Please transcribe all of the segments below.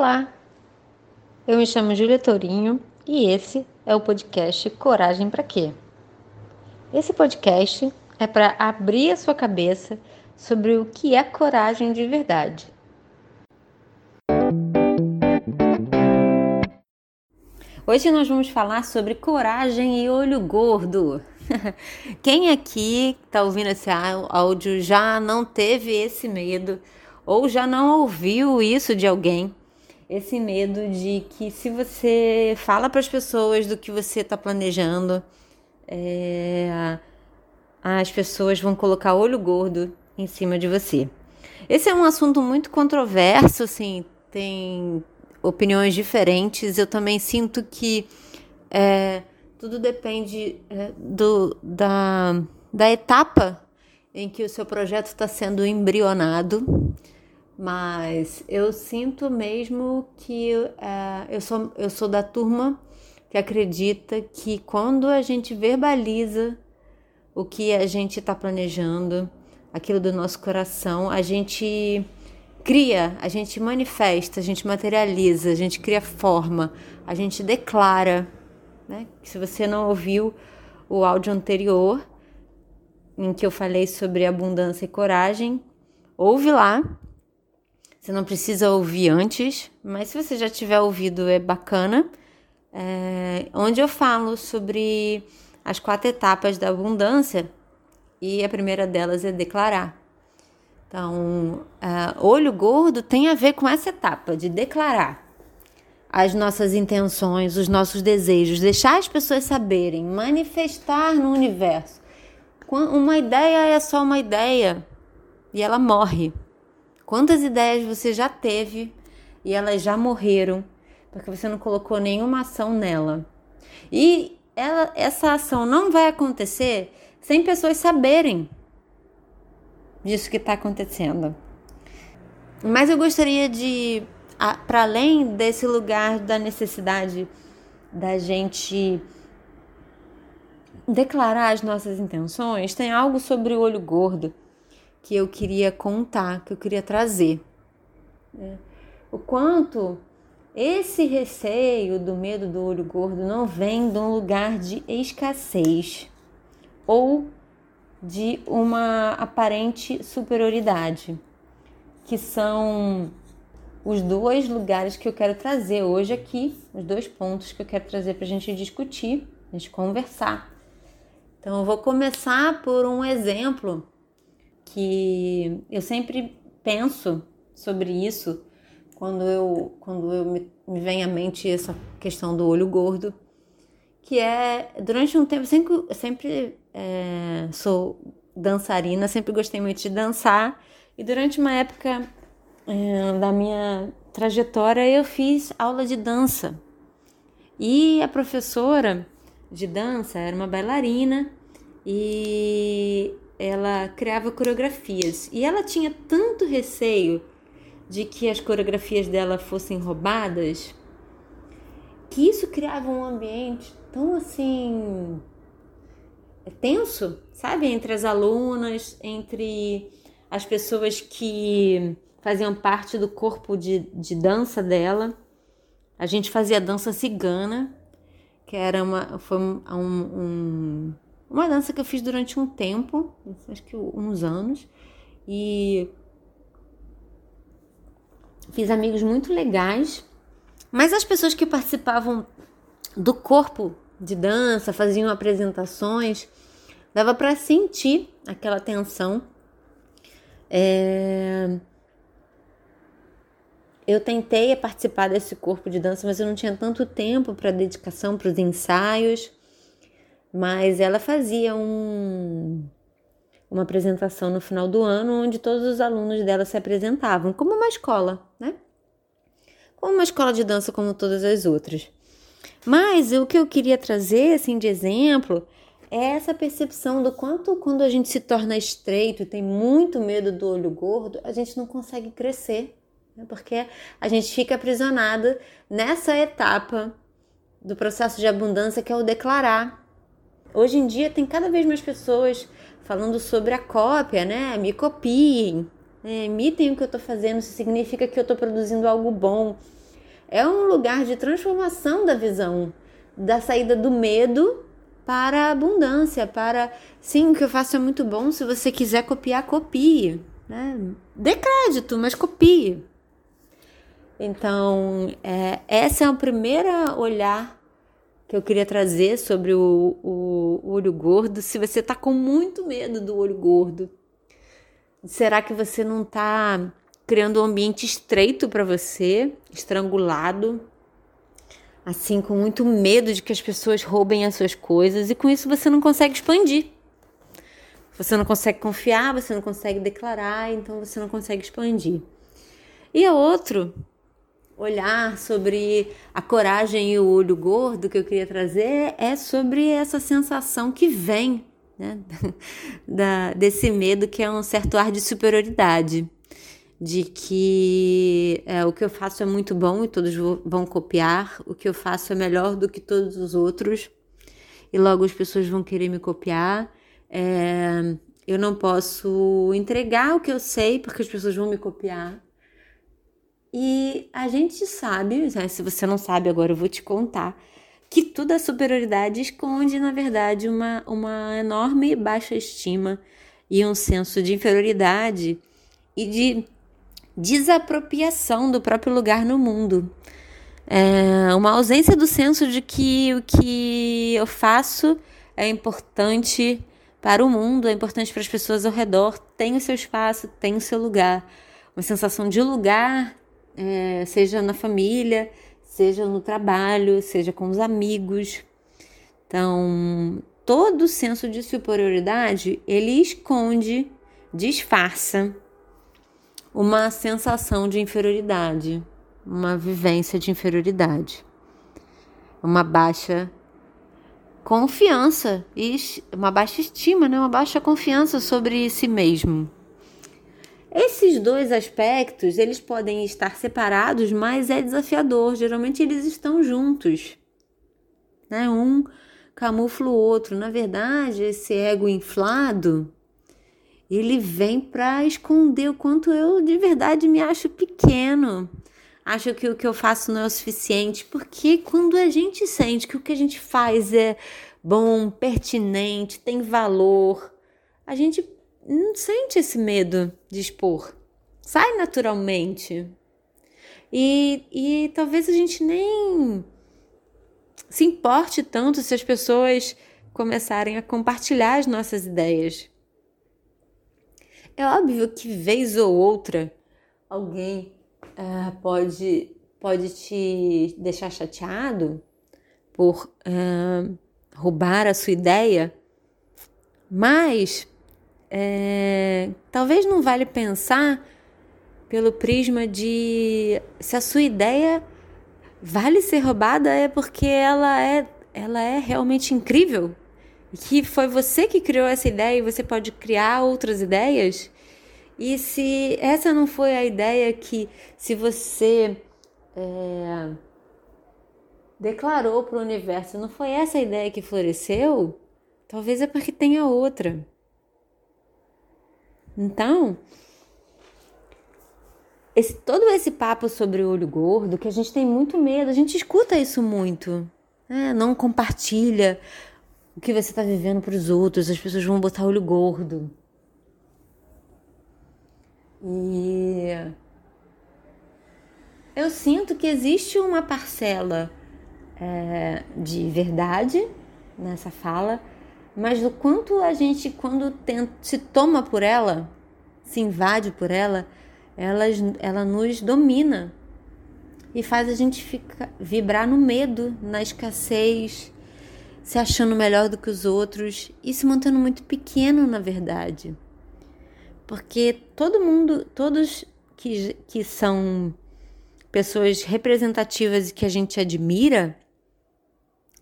Olá, eu me chamo Júlia Tourinho e esse é o podcast Coragem para Quê? Esse podcast é para abrir a sua cabeça sobre o que é coragem de verdade. Hoje nós vamos falar sobre coragem e olho gordo. Quem aqui está ouvindo esse áudio já não teve esse medo ou já não ouviu isso de alguém? Esse medo de que se você fala para as pessoas do que você está planejando, é, as pessoas vão colocar olho gordo em cima de você. Esse é um assunto muito controverso, assim, tem opiniões diferentes. Eu também sinto que é, tudo depende é, do, da, da etapa em que o seu projeto está sendo embrionado mas eu sinto mesmo que uh, eu, sou, eu sou da turma que acredita que quando a gente verbaliza o que a gente está planejando, aquilo do nosso coração, a gente cria, a gente manifesta, a gente materializa, a gente cria forma, a gente declara. Né? Se você não ouviu o áudio anterior, em que eu falei sobre abundância e coragem, ouve lá você não precisa ouvir antes, mas se você já tiver ouvido é bacana. É, onde eu falo sobre as quatro etapas da abundância e a primeira delas é declarar. Então, uh, olho gordo tem a ver com essa etapa de declarar as nossas intenções, os nossos desejos, deixar as pessoas saberem, manifestar no universo. Uma ideia é só uma ideia e ela morre. Quantas ideias você já teve e elas já morreram porque você não colocou nenhuma ação nela? E ela, essa ação não vai acontecer sem pessoas saberem disso que está acontecendo. Mas eu gostaria de, para além desse lugar da necessidade da gente declarar as nossas intenções, tem algo sobre o olho gordo que eu queria contar, que eu queria trazer. Né? O quanto esse receio do medo do olho gordo não vem de um lugar de escassez ou de uma aparente superioridade, que são os dois lugares que eu quero trazer hoje aqui, os dois pontos que eu quero trazer para a gente discutir, a gente conversar. Então, eu vou começar por um exemplo que eu sempre penso sobre isso quando eu, quando eu me, me vem à mente essa questão do olho gordo, que é durante um tempo sempre, sempre é, sou dançarina, sempre gostei muito de dançar e durante uma época é, da minha trajetória eu fiz aula de dança. E a professora de dança era uma bailarina e ela criava coreografias e ela tinha tanto receio de que as coreografias dela fossem roubadas que isso criava um ambiente tão assim tenso, sabe, entre as alunas, entre as pessoas que faziam parte do corpo de, de dança dela. A gente fazia dança cigana, que era uma foi um, um uma dança que eu fiz durante um tempo, acho que uns anos, e fiz amigos muito legais. Mas as pessoas que participavam do corpo de dança, faziam apresentações, dava para sentir aquela tensão. É... Eu tentei participar desse corpo de dança, mas eu não tinha tanto tempo para dedicação para os ensaios mas ela fazia um, uma apresentação no final do ano onde todos os alunos dela se apresentavam, como uma escola, né? Como uma escola de dança como todas as outras. Mas o que eu queria trazer assim de exemplo é essa percepção do quanto quando a gente se torna estreito e tem muito medo do olho gordo, a gente não consegue crescer, né? porque a gente fica aprisionada nessa etapa do processo de abundância que é o declarar. Hoje em dia tem cada vez mais pessoas falando sobre a cópia, né? Me copiem, né? imitem o que eu estou fazendo, significa que eu estou produzindo algo bom. é um lugar de transformação da visão, da saída do medo para a abundância, para sim, o que eu faço é muito bom. Se você quiser copiar, copie. Né? Dê crédito, mas copie. Então, é, essa é o primeiro olhar que eu queria trazer sobre o, o, o olho gordo. Se você está com muito medo do olho gordo, será que você não está criando um ambiente estreito para você, estrangulado, assim, com muito medo de que as pessoas roubem as suas coisas e com isso você não consegue expandir. Você não consegue confiar, você não consegue declarar, então você não consegue expandir. E a outro olhar sobre a coragem e o olho gordo que eu queria trazer é sobre essa sensação que vem né, da, desse medo que é um certo ar de superioridade, de que é, o que eu faço é muito bom e todos vão copiar, o que eu faço é melhor do que todos os outros e logo as pessoas vão querer me copiar. É, eu não posso entregar o que eu sei porque as pessoas vão me copiar. E a gente sabe, né, se você não sabe agora eu vou te contar, que toda a superioridade esconde, na verdade, uma, uma enorme baixa estima e um senso de inferioridade e de desapropriação do próprio lugar no mundo. É uma ausência do senso de que o que eu faço é importante para o mundo, é importante para as pessoas ao redor, tem o seu espaço, tem o seu lugar. Uma sensação de lugar é, seja na família, seja no trabalho, seja com os amigos. Então, todo senso de superioridade ele esconde, disfarça uma sensação de inferioridade, uma vivência de inferioridade, uma baixa confiança e uma baixa estima, né? uma baixa confiança sobre si mesmo. Esses dois aspectos, eles podem estar separados, mas é desafiador. Geralmente eles estão juntos. Né? Um camufla o outro. Na verdade, esse ego inflado, ele vem para esconder o quanto eu de verdade me acho pequeno. Acho que o que eu faço não é o suficiente, porque quando a gente sente que o que a gente faz é bom, pertinente, tem valor, a gente não sente esse medo de expor. Sai naturalmente. E, e talvez a gente nem se importe tanto se as pessoas começarem a compartilhar as nossas ideias. É óbvio que vez ou outra alguém uh, pode, pode te deixar chateado por uh, roubar a sua ideia, mas é, talvez não vale pensar pelo prisma de se a sua ideia vale ser roubada é porque ela é ela é realmente incrível. Que foi você que criou essa ideia e você pode criar outras ideias. E se essa não foi a ideia que se você é, declarou para o universo não foi essa a ideia que floresceu talvez é porque tenha outra então, esse, todo esse papo sobre o olho gordo, que a gente tem muito medo, a gente escuta isso muito. Né? Não compartilha o que você está vivendo para os outros, as pessoas vão botar olho gordo. E eu sinto que existe uma parcela é, de verdade nessa fala, mas do quanto a gente, quando tenta, se toma por ela, se invade por ela, ela, ela nos domina e faz a gente ficar, vibrar no medo, na escassez, se achando melhor do que os outros e se mantendo muito pequeno, na verdade. Porque todo mundo, todos que, que são pessoas representativas e que a gente admira,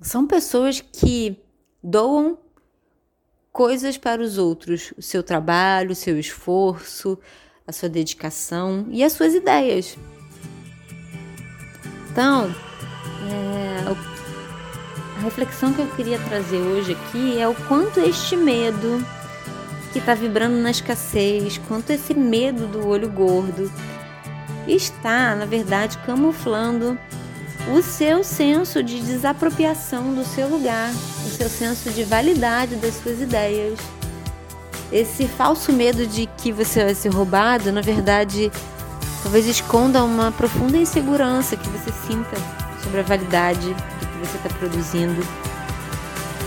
são pessoas que doam coisas para os outros, o seu trabalho, o seu esforço, a sua dedicação e as suas ideias. Então, é, a reflexão que eu queria trazer hoje aqui é o quanto este medo que está vibrando na escassez, quanto esse medo do olho gordo está, na verdade, camuflando o seu senso de desapropriação do seu lugar, o seu senso de validade das suas ideias. Esse falso medo de que você vai ser roubado, na verdade, talvez esconda uma profunda insegurança que você sinta sobre a validade do que você está produzindo.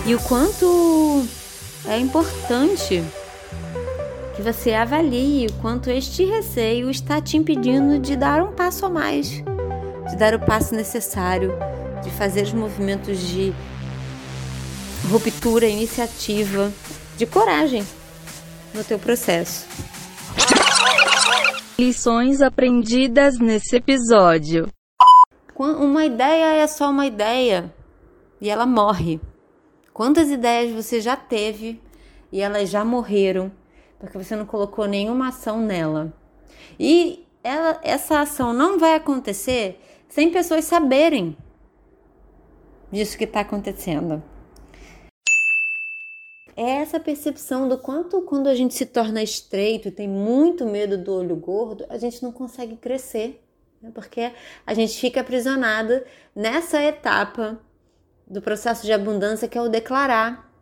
E o quanto é importante que você avalie o quanto este receio está te impedindo de dar um passo a mais, de dar o passo necessário, de fazer os movimentos de ruptura, iniciativa, de coragem no teu processo. Lições aprendidas nesse episódio. Uma ideia é só uma ideia e ela morre. Quantas ideias você já teve e elas já morreram porque você não colocou nenhuma ação nela? E ela, essa ação não vai acontecer sem pessoas saberem disso que está acontecendo. É essa percepção do quanto, quando a gente se torna estreito e tem muito medo do olho gordo, a gente não consegue crescer, né? porque a gente fica aprisionado nessa etapa do processo de abundância que é o declarar.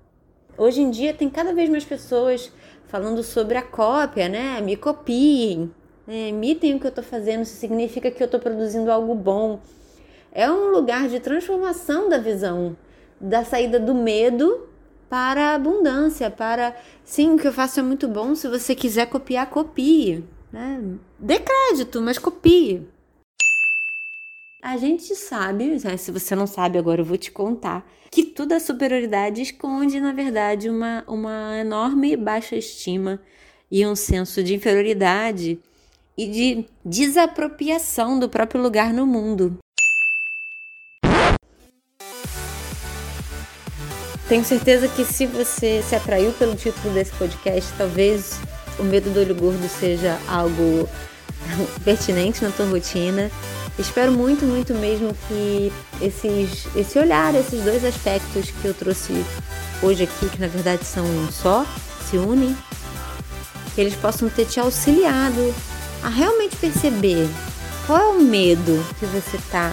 Hoje em dia tem cada vez mais pessoas falando sobre a cópia, né? Me copiem, né? imitem o que eu estou fazendo, isso significa que eu estou produzindo algo bom. É um lugar de transformação da visão, da saída do medo para a abundância, para sim, o que eu faço é muito bom. Se você quiser copiar, copie. Né? Dê crédito, mas copie. A gente sabe, né, se você não sabe agora eu vou te contar, que toda superioridade esconde, na verdade, uma, uma enorme baixa estima e um senso de inferioridade e de desapropriação do próprio lugar no mundo. Tenho certeza que se você se atraiu pelo título desse podcast, talvez o medo do olho gordo seja algo pertinente na tua rotina Espero muito, muito mesmo que esses, esse olhar, esses dois aspectos que eu trouxe hoje aqui, que na verdade são um só, se unem, que eles possam ter te auxiliado a realmente perceber qual é o medo que você tá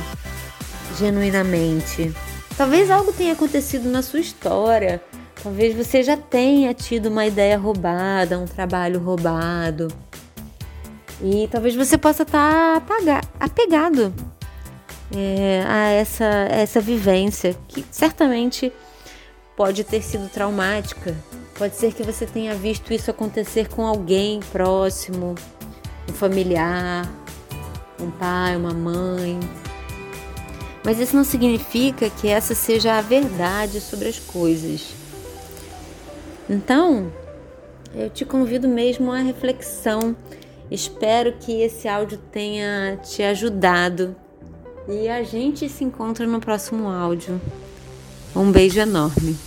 genuinamente. Talvez algo tenha acontecido na sua história, talvez você já tenha tido uma ideia roubada, um trabalho roubado e talvez você possa estar tá apegado é, a essa, essa vivência que certamente pode ter sido traumática. Pode ser que você tenha visto isso acontecer com alguém próximo, um familiar, um pai, uma mãe. Mas isso não significa que essa seja a verdade sobre as coisas. Então, eu te convido mesmo à reflexão Espero que esse áudio tenha te ajudado e a gente se encontra no próximo áudio. Um beijo enorme.